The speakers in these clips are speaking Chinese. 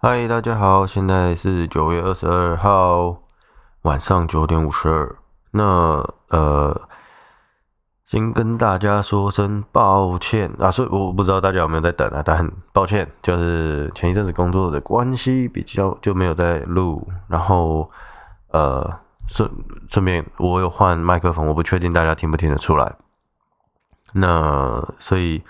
嗨，大家好，现在是九月二十二号晚上九点五十二。那呃，先跟大家说声抱歉啊，所以我不知道大家有没有在等啊，但很抱歉，就是前一阵子工作的关系，比较就没有在录。然后呃，顺顺便我有换麦克风，我不确定大家听不听得出来。那所以，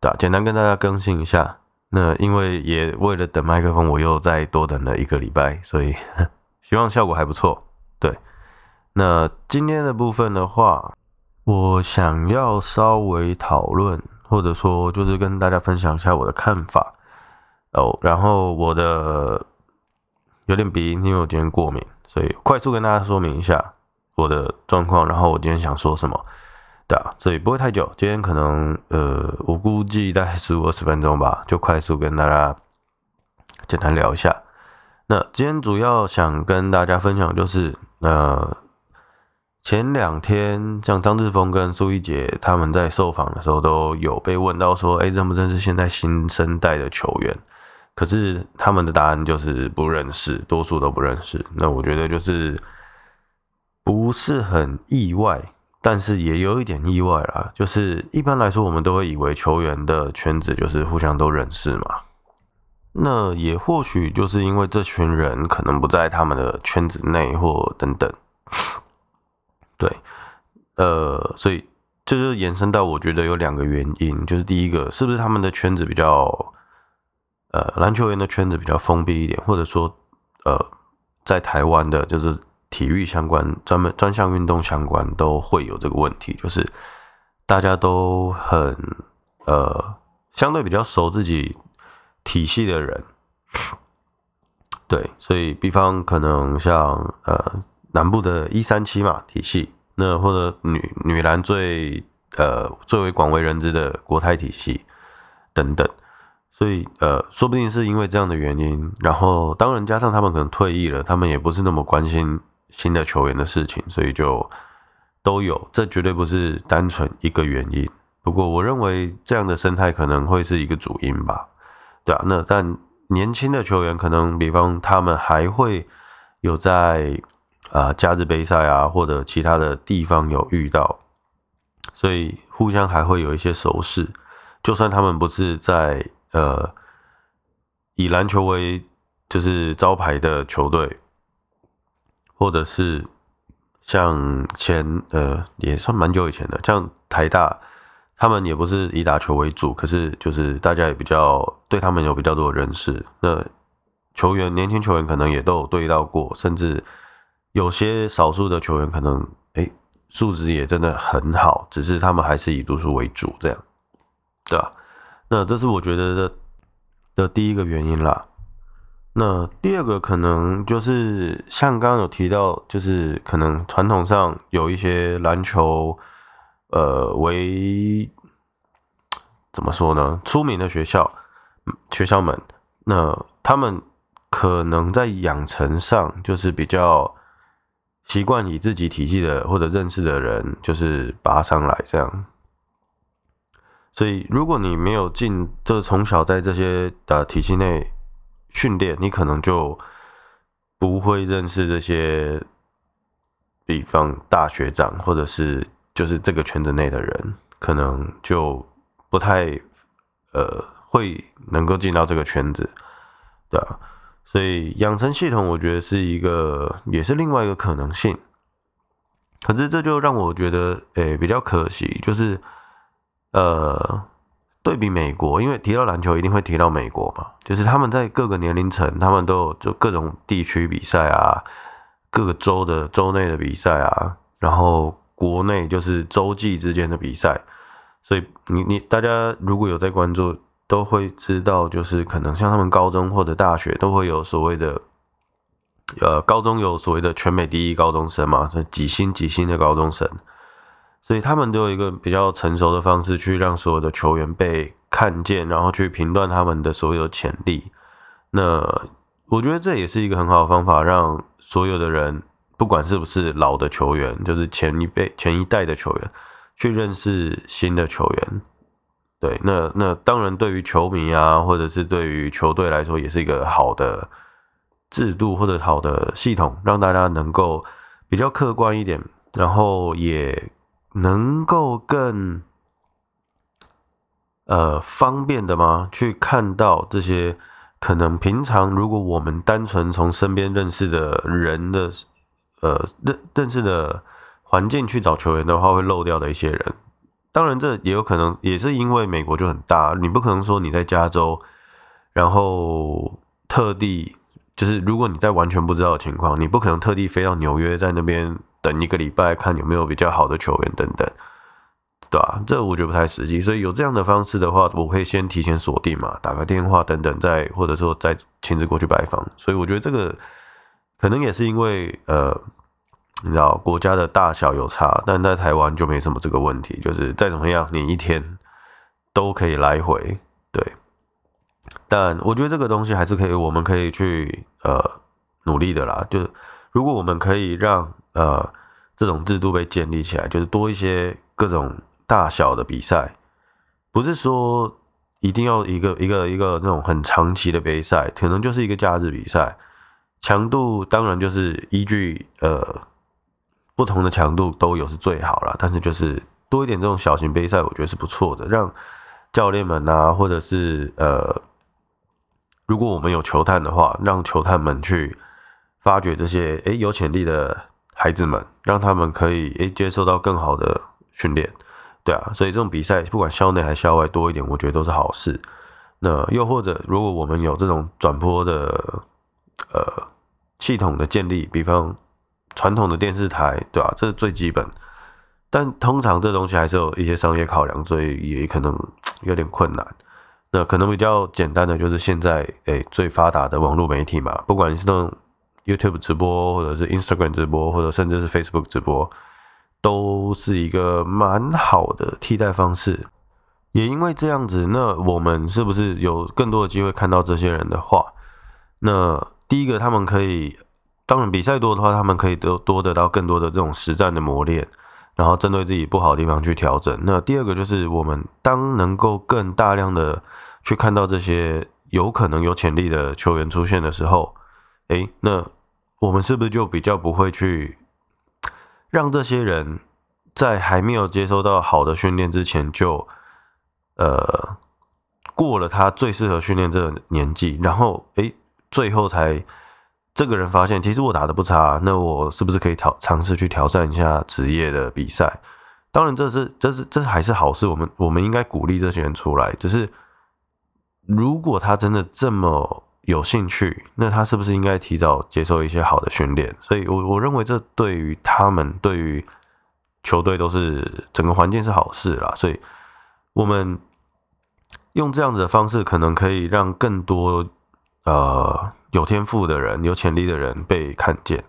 对啊，简单跟大家更新一下。那因为也为了等麦克风，我又再多等了一个礼拜，所以 希望效果还不错。对，那今天的部分的话，我想要稍微讨论，或者说就是跟大家分享一下我的看法哦。然后我的有点鼻音，因为我今天过敏，所以快速跟大家说明一下我的状况。然后我今天想说什么。对啊，所以不会太久。今天可能呃，我估计大概十五二十分钟吧，就快速跟大家简单聊一下。那今天主要想跟大家分享就是，呃，前两天像张志峰跟苏一杰他们在受访的时候都有被问到说，哎，认不认识现在新生代的球员？可是他们的答案就是不认识，多数都不认识。那我觉得就是不是很意外。但是也有一点意外啦，就是一般来说，我们都会以为球员的圈子就是互相都认识嘛。那也或许就是因为这群人可能不在他们的圈子内或等等。对，呃，所以这就延伸到我觉得有两个原因，就是第一个是不是他们的圈子比较，呃，篮球员的圈子比较封闭一点，或者说，呃，在台湾的就是。体育相关、专门专项运动相关都会有这个问题，就是大家都很呃相对比较熟自己体系的人，对，所以比方可能像呃南部的一三七嘛体系，那或者女女篮最呃最为广为人知的国泰体系等等，所以呃说不定是因为这样的原因，然后当然加上他们可能退役了，他们也不是那么关心。新的球员的事情，所以就都有，这绝对不是单纯一个原因。不过，我认为这样的生态可能会是一个主因吧。对啊，那但年轻的球员可能，比方他们还会有在啊加日杯赛啊或者其他的地方有遇到，所以互相还会有一些熟识。就算他们不是在呃以篮球为就是招牌的球队。或者是像前呃也算蛮久以前的，像台大，他们也不是以打球为主，可是就是大家也比较对他们有比较多的认识。那球员年轻球员可能也都有对到过，甚至有些少数的球员可能诶素质也真的很好，只是他们还是以读书为主这样，对吧？那这是我觉得的的第一个原因啦。那第二个可能就是像刚刚有提到，就是可能传统上有一些篮球，呃，为怎么说呢？出名的学校，学校们，那他们可能在养成上就是比较习惯以自己体系的或者认识的人，就是拔上来这样。所以如果你没有进，就是从小在这些的体系内。训练你可能就不会认识这些，比方大学长或者是就是这个圈子内的人，可能就不太呃会能够进到这个圈子，对啊，所以养成系统我觉得是一个也是另外一个可能性，可是这就让我觉得诶、比较可惜，就是呃。对比美国，因为提到篮球一定会提到美国嘛，就是他们在各个年龄层，他们都有就各种地区比赛啊，各个州的州内的比赛啊，然后国内就是洲际之间的比赛，所以你你大家如果有在关注，都会知道，就是可能像他们高中或者大学都会有所谓的，呃，高中有所谓的全美第一高中生嘛，是几星几星的高中生。所以他们都有一个比较成熟的方式去让所有的球员被看见，然后去评断他们的所有潜力。那我觉得这也是一个很好的方法，让所有的人，不管是不是老的球员，就是前一辈、前一代的球员，去认识新的球员。对，那那当然对于球迷啊，或者是对于球队来说，也是一个好的制度或者好的系统，让大家能够比较客观一点，然后也能够更呃方便的吗？去看到这些可能平常如果我们单纯从身边认识的人的呃认认识的环境去找球员的话，会漏掉的一些人。当然，这也有可能，也是因为美国就很大，你不可能说你在加州，然后特地就是，如果你在完全不知道的情况，你不可能特地飞到纽约，在那边等一个礼拜，看有没有比较好的球员等等，对吧？这我觉得不太实际，所以有这样的方式的话，我可以先提前锁定嘛，打个电话等等，再或者说再亲自过去拜访。所以我觉得这个可能也是因为呃。你知道国家的大小有差，但在台湾就没什么这个问题，就是再怎么样，你一天都可以来回，对。但我觉得这个东西还是可以，我们可以去呃努力的啦。就如果我们可以让呃这种制度被建立起来，就是多一些各种大小的比赛，不是说一定要一个一个一个那种很长期的杯赛，可能就是一个假日比赛，强度当然就是依据呃。不同的强度都有是最好了，但是就是多一点这种小型杯赛，我觉得是不错的，让教练们啊，或者是呃，如果我们有球探的话，让球探们去发掘这些诶有潜力的孩子们，让他们可以诶接受到更好的训练，对啊，所以这种比赛不管校内还是校外多一点，我觉得都是好事。那又或者如果我们有这种转播的呃系统的建立，比方。传统的电视台，对吧、啊？这是最基本，但通常这东西还是有一些商业考量，所以也可能有点困难。那可能比较简单的就是现在诶、最发达的网络媒体嘛，不管是那种 YouTube 直播，或者是 Instagram 直播，或者甚至是 Facebook 直播，都是一个蛮好的替代方式。也因为这样子，那我们是不是有更多的机会看到这些人的话？那第一个，他们可以。当然，比赛多的话，他们可以得多得到更多的这种实战的磨练，然后针对自己不好的地方去调整。那第二个就是，我们当能够更大量的去看到这些有可能有潜力的球员出现的时候，诶，那我们是不是就比较不会去让这些人在还没有接收到好的训练之前就，呃，过了他最适合训练这个年纪，然后诶，最后才。这个人发现，其实我打的不差，那我是不是可以挑尝试去挑战一下职业的比赛？当然，这是这是这是还是好事，我们我们应该鼓励这些人出来。只是，如果他真的这么有兴趣，那他是不是应该提早接受一些好的训练？所以我，我认为这对于他们，对于球队都是整个环境是好事啦。所以，我们用这样子的方式，可能可以让更多呃。有天赋的人，有潜力的人被看见，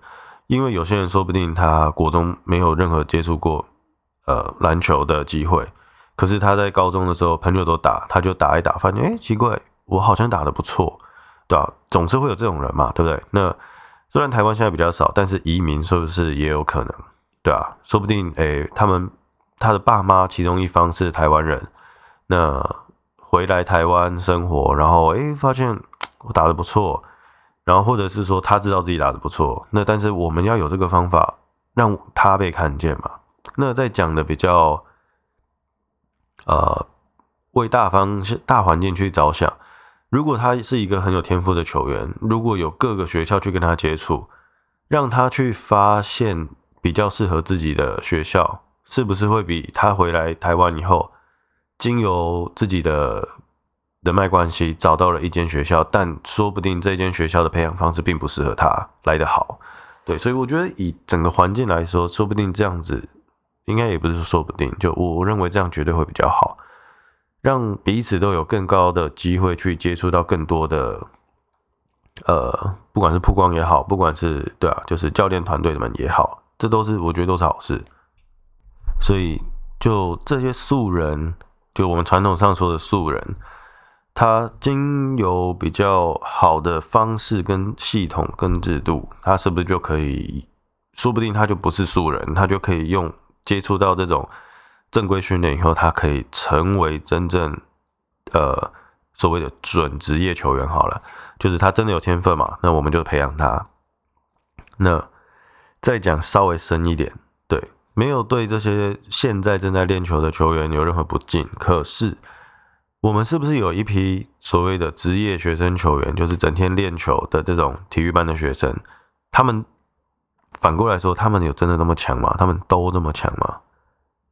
因为有些人说不定他国中没有任何接触过呃篮球的机会，可是他在高中的时候朋友都打，他就打一打，发现哎奇怪，我好像打得不错，对吧？总是会有这种人嘛，对不对？那虽然台湾现在比较少，但是移民是不是也有可能？对啊，说不定诶他们他的爸妈其中一方是台湾人，那回来台湾生活，然后诶发现我打得不错。然后或者是说他知道自己打得不错，那但是我们要有这个方法让他被看见嘛。那在讲的比较，呃，为大方向大环境去着想，如果他是一个很有天赋的球员，如果有各个学校去跟他接触，让他去发现比较适合自己的学校，是不是会比他回来台湾以后，经由自己的。人脉关系找到了一间学校，但说不定这间学校的培养方式并不适合他来得好，对，所以我觉得以整个环境来说，说不定这样子应该也不是说不定，就我认为这样绝对会比较好，让彼此都有更高的机会去接触到更多的，呃，不管是曝光也好，不管是对啊，就是教练团队们也好，这都是我觉得都是好事，所以就这些素人，就我们传统上说的素人。他经由比较好的方式跟系统跟制度，他是不是就可以？说不定他就不是素人，他就可以用接触到这种正规训练以后，他可以成为真正呃所谓的准职业球员。好了，就是他真的有天分嘛，那我们就培养他。那再讲稍微深一点，对，没有对这些现在正在练球的球员有任何不敬，可是。我们是不是有一批所谓的职业学生球员，就是整天练球的这种体育班的学生？他们反过来说，他们有真的那么强吗？他们都那么强吗？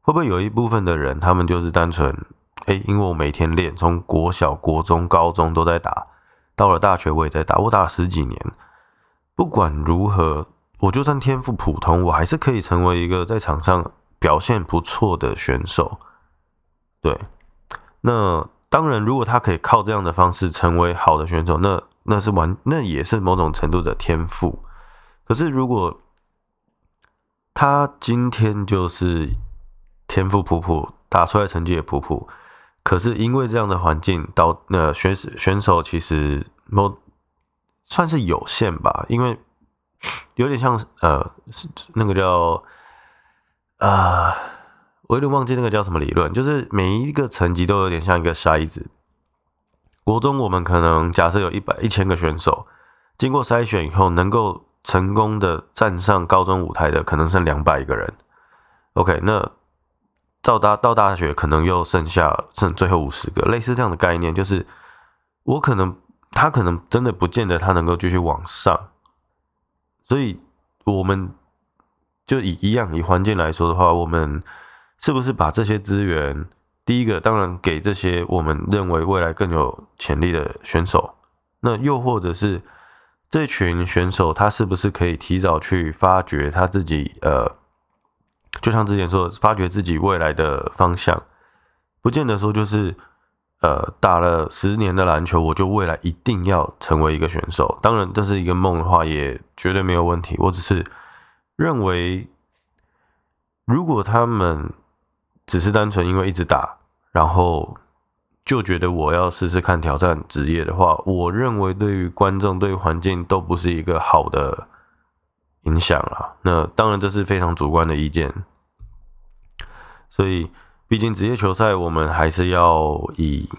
会不会有一部分的人，他们就是单纯，诶，因为我每天练，从国小、国中、高中都在打，到了大学我也在打，我打了十几年。不管如何，我就算天赋普通，我还是可以成为一个在场上表现不错的选手。对，那。当然，如果他可以靠这样的方式成为好的选手，那那是完，那也是某种程度的天赋。可是，如果他今天就是天赋普普，打出来成绩也普普，可是因为这样的环境，导那选手选手其实某算是有限吧，因为有点像呃，那个叫啊。我有点忘记那个叫什么理论，就是每一个层级都有点像一个筛子。国中我们可能假设有一百一千个选手，经过筛选以后，能够成功的站上高中舞台的，可能剩两百个人。OK，那到大到大学可能又剩下剩最后五十个，类似这样的概念，就是我可能他可能真的不见得他能够继续往上，所以我们就以一样以环境来说的话，我们。是不是把这些资源，第一个当然给这些我们认为未来更有潜力的选手，那又或者是这群选手，他是不是可以提早去发掘他自己？呃，就像之前说，发掘自己未来的方向，不见得说就是呃打了十年的篮球，我就未来一定要成为一个选手。当然，这是一个梦的话，也绝对没有问题。我只是认为，如果他们只是单纯因为一直打，然后就觉得我要试试看挑战职业的话，我认为对于观众、对于环境都不是一个好的影响啦。那当然这是非常主观的意见，所以毕竟职业球赛我们还是要以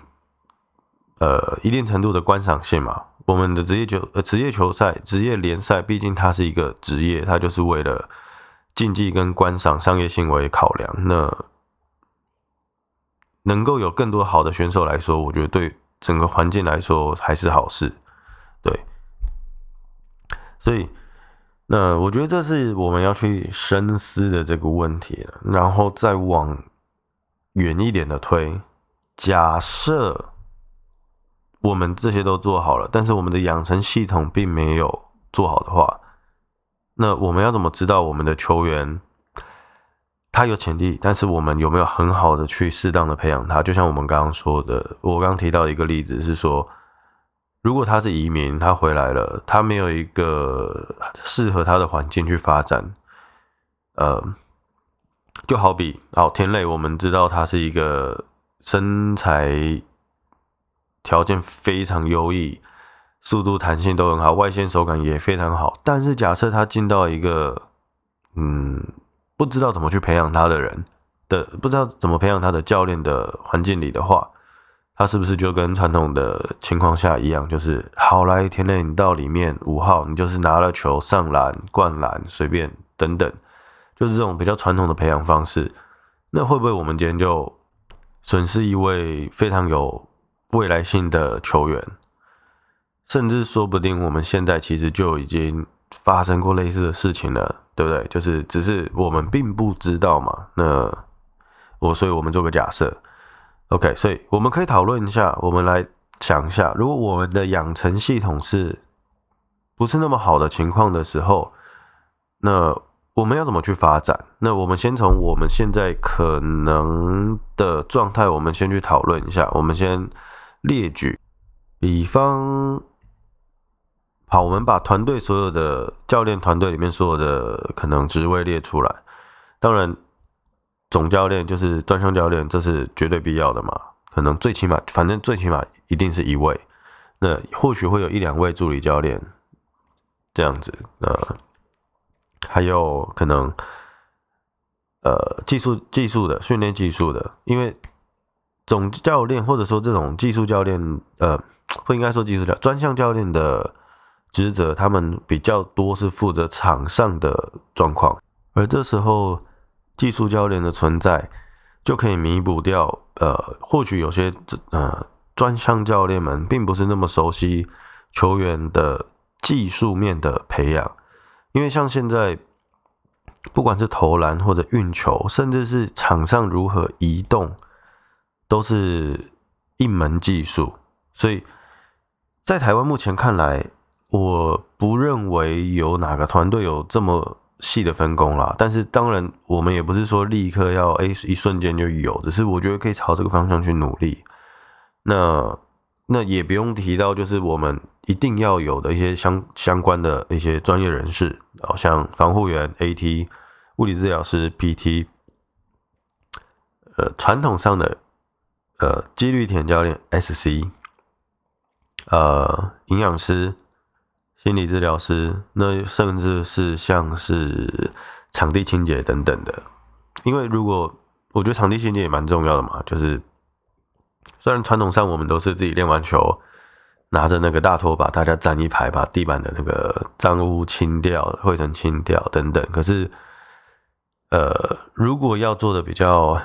呃一定程度的观赏性嘛。我们的职业球呃职业球赛、职业联赛，毕竟它是一个职业，它就是为了竞技跟观赏商业性为考量。那能够有更多好的选手来说，我觉得对整个环境来说还是好事，对。所以，那我觉得这是我们要去深思的这个问题了。然后再往远一点的推，假设我们这些都做好了，但是我们的养成系统并没有做好的话，那我们要怎么知道我们的球员？他有潜力，但是我们有没有很好的去适当的培养他？就像我们刚刚说的，我刚刚提到一个例子是说，如果他是移民，他回来了，他没有一个适合他的环境去发展，呃，就好比哦，田垒，我们知道他是一个身材条件非常优异，速度弹性都很好，外线手感也非常好，但是假设他进到一个，嗯。不知道怎么去培养他的人的，不知道怎么培养他的教练的环境里的话，他是不是就跟传统的情况下一样，就是好来田垒，你到里面五号，你就是拿了球上篮、灌篮，随便等等，就是这种比较传统的培养方式。那会不会我们今天就损失一位非常有未来性的球员？甚至说不定我们现在其实就已经发生过类似的事情了。对不对？就是只是我们并不知道嘛。那我，所以我们做个假设，OK。所以我们可以讨论一下，我们来想一下，如果我们的养成系统是不是那么好的情况的时候，那我们要怎么去发展？那我们先从我们现在可能的状态，我们先去讨论一下。我们先列举，比方。好，我们把团队所有的教练团队里面所有的可能职位列出来。当然，总教练就是专项教练，这是绝对必要的嘛。可能最起码，反正最起码一定是一位。那或许会有一两位助理教练这样子。呃，还有可能呃技术技术的训练技术的，因为总教练或者说这种技术教练，呃，不应该说技术教专项教练的职责，他们比较多是负责场上的状况，而这时候技术教练的存在就可以弥补掉，呃，或许有些呃专项教练们并不是那么熟悉球员的技术面的培养。因为像现在，不管是投篮或者运球，甚至是场上如何移动，都是一门技术。所以在台湾目前看来，我不认为有哪个团队有这么细的分工啦。但是当然，我们也不是说立刻要哎一瞬间就有，只是我觉得可以朝这个方向去努力。那那也不用提到，就是我们。一定要有的一些相相关的一些专业人士，好像防护员、AT、物理治疗师、PT，呃，传统上的呃，肌力田教练 SC，呃，营养师、心理治疗师，那甚至是像是场地清洁等等的。因为如果我觉得场地清洁也蛮重要的嘛，就是虽然传统上我们都是自己练完球。拿着那个大拖把，大家站一排，把地板的那个脏污清掉、灰尘清掉等等。可是，呃，如果要做的比较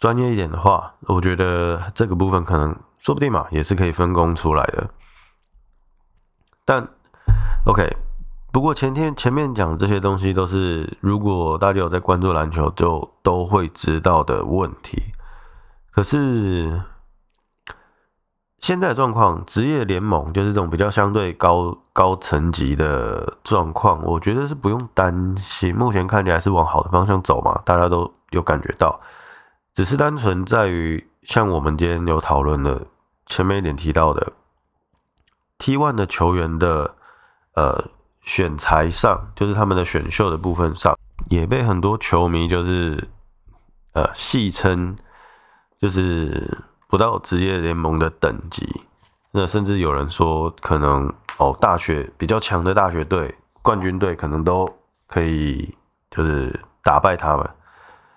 专业一点的话，我觉得这个部分可能说不定嘛，也是可以分工出来的。但，OK，不过前天前面讲这些东西都是，如果大家有在关注篮球，就都会知道的问题。可是。现在状况，职业联盟就是这种比较相对高高层级的状况，我觉得是不用担心。目前看起来是往好的方向走嘛，大家都有感觉到。只是单纯在于，像我们今天有讨论的前面一点提到的 T One 的球员的呃选材上，就是他们的选秀的部分上，也被很多球迷就是呃戏称，就是。不到职业联盟的等级，那甚至有人说，可能哦，大学比较强的大学队、冠军队，可能都可以就是打败他们。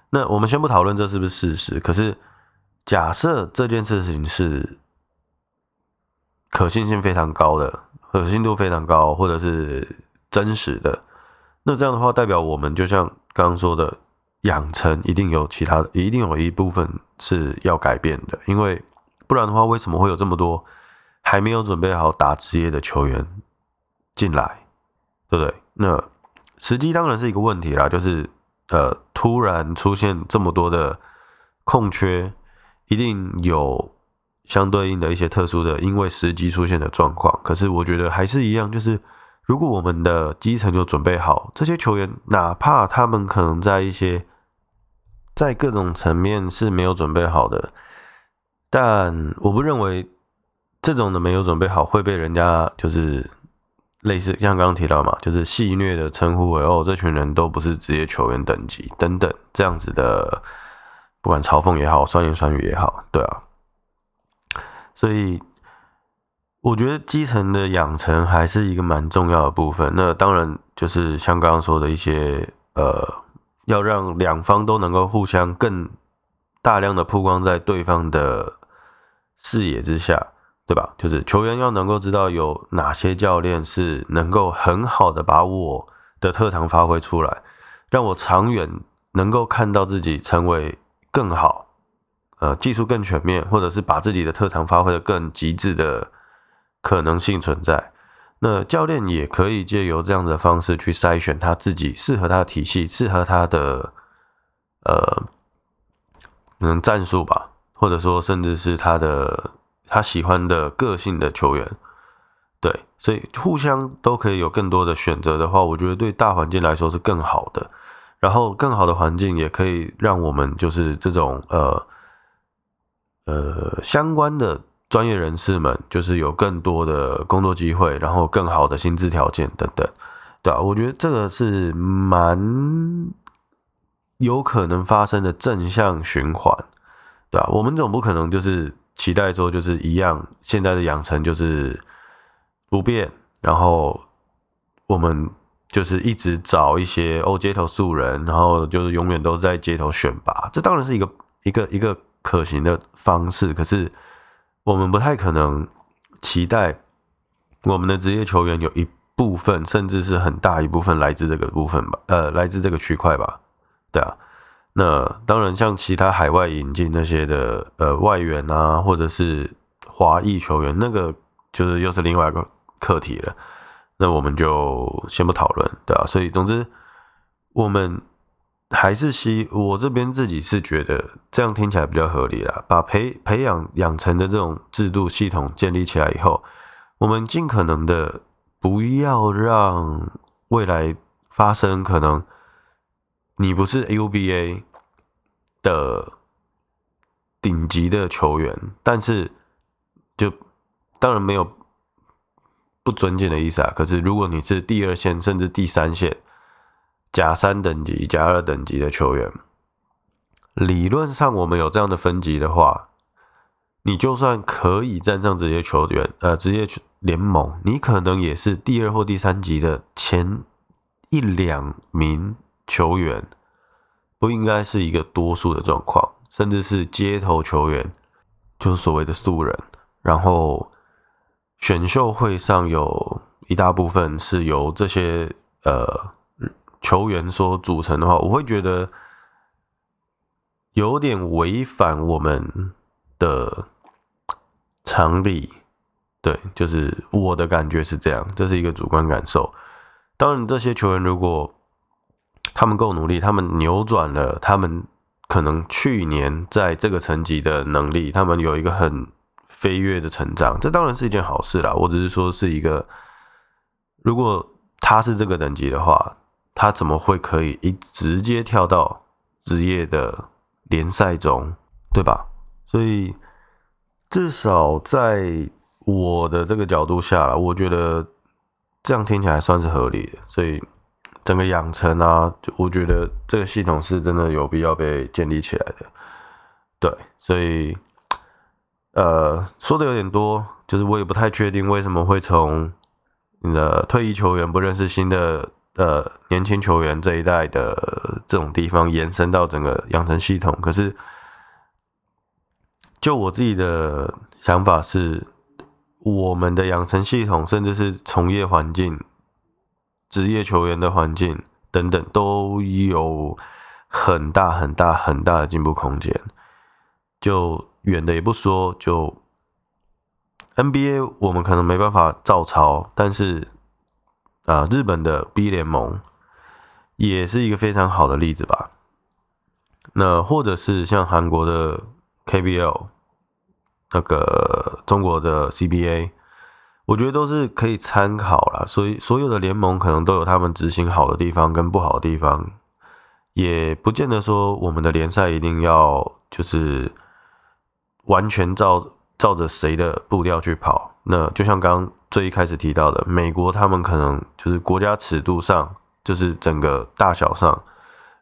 那我们先不讨论这是不是事实，可是假设这件事情是可信性非常高的，可信度非常高，或者是真实的，那这样的话，代表我们就像刚刚说的。养成一定有其他的，一定有一部分是要改变的，因为不然的话，为什么会有这么多还没有准备好打职业的球员进来，对不对？那时机当然是一个问题啦，就是呃，突然出现这么多的空缺，一定有相对应的一些特殊的，因为时机出现的状况。可是我觉得还是一样，就是。如果我们的基层就准备好，这些球员哪怕他们可能在一些在各种层面是没有准备好的，但我不认为这种的没有准备好会被人家就是类似像刚刚提到嘛，就是戏谑的称呼为哦，这群人都不是职业球员等级等等这样子的，不管嘲讽也好，酸言酸语也好，对啊，所以。我觉得基层的养成还是一个蛮重要的部分。那当然就是像刚刚说的一些，呃，要让两方都能够互相更大量的曝光在对方的视野之下，对吧？就是球员要能够知道有哪些教练是能够很好的把我的特长发挥出来，让我长远能够看到自己成为更好，呃，技术更全面，或者是把自己的特长发挥得更极致的。可能性存在，那教练也可以借由这样的方式去筛选他自己适合他的体系，适合他的呃，可能战术吧，或者说甚至是他的他喜欢的个性的球员，对，所以互相都可以有更多的选择的话，我觉得对大环境来说是更好的。然后更好的环境也可以让我们就是这种呃呃相关的。专业人士们就是有更多的工作机会，然后更好的薪资条件等等，对啊，我觉得这个是蛮有可能发生的正向循环，对啊，我们总不可能就是期待说就是一样，现在的养成就是不变，然后我们就是一直找一些哦街头素人，然后就是永远都在街头选拔，这当然是一个一个一个可行的方式。可是我们不太可能期待我们的职业球员有一部分，甚至是很大一部分来自这个部分吧，呃，来自这个区块吧，对啊。那当然，像其他海外引进那些的呃外援啊，或者是华裔球员，那个就是又是另外一个课题了。那我们就先不讨论，对吧？所以总之，我们还是希我这边自己是觉得这样听起来比较合理啦。把培培养养成的这种制度系统建立起来以后，我们尽可能的不要让未来发生可能。你不是 UBA 的顶级的球员，但是就当然没有不尊敬的意思啊。可是如果你是第二线甚至第三线甲三等级、甲二等级的球员，理论上我们有这样的分级的话，你就算可以站上职业球员呃职业联盟，你可能也是第二或第三级的前一两名。球员不应该是一个多数的状况，甚至是街头球员，就是所谓的素人。然后选秀会上有一大部分是由这些呃球员所组成的话，我会觉得有点违反我们的常理。对，就是我的感觉是这样，这是一个主观感受。当然，这些球员如果他们够努力，他们扭转了他们可能去年在这个层级的能力，他们有一个很飞跃的成长，这当然是一件好事啦。我只是说是一个，如果他是这个等级的话，他怎么会可以一直接跳到职业的联赛中，对吧？所以至少在我的这个角度下来，我觉得这样听起来算是合理的，所以。整个养成啊，我觉得这个系统是真的有必要被建立起来的。对，所以呃说的有点多，就是我也不太确定为什么会从你的退役球员不认识新的呃年轻球员这一代的这种地方延伸到整个养成系统。可是就我自己的想法是，我们的养成系统甚至是从业环境。职业球员的环境等等都有很大很大很大的进步空间。就远的也不说，就 NBA 我们可能没办法照抄，但是啊，日本的 B 联盟也是一个非常好的例子吧。那或者是像韩国的 KBL，那个中国的 CBA。我觉得都是可以参考啦，所以所有的联盟可能都有他们执行好的地方跟不好的地方，也不见得说我们的联赛一定要就是完全照照着谁的步调去跑。那就像刚刚最一开始提到的，美国他们可能就是国家尺度上，就是整个大小上，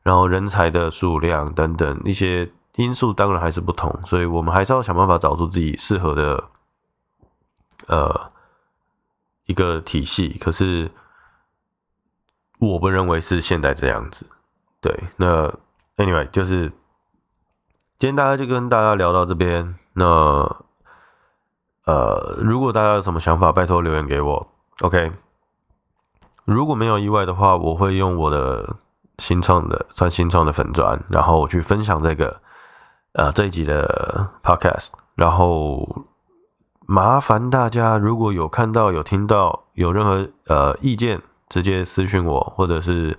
然后人才的数量等等一些因素，当然还是不同，所以我们还是要想办法找出自己适合的，呃。一个体系，可是我不认为是现在这样子。对，那 anyway 就是今天大家就跟大家聊到这边。那呃，如果大家有什么想法，拜托留言给我。OK，如果没有意外的话，我会用我的新创的算新创的粉砖，然后去分享这个呃这一集的 podcast，然后。麻烦大家，如果有看到、有听到、有任何呃意见，直接私讯我，或者是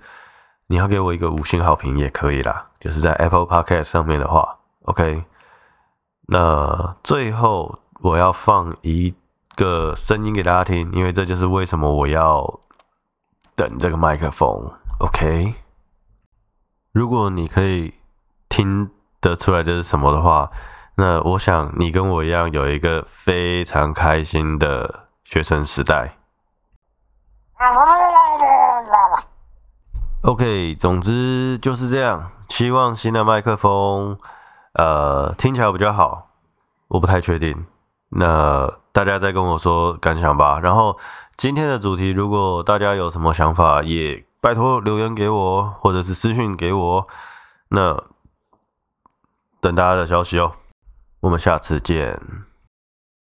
你要给我一个五星好评也可以啦。就是在 Apple Podcast 上面的话，OK。那最后我要放一个声音给大家听，因为这就是为什么我要等这个麦克风，OK。如果你可以听得出来这是什么的话。那我想你跟我一样有一个非常开心的学生时代。OK，总之就是这样。希望新的麦克风，呃，听起来比较好。我不太确定，那大家再跟我说感想吧。然后今天的主题，如果大家有什么想法，也拜托留言给我，或者是私讯给我。那等大家的消息哦。我们下次见。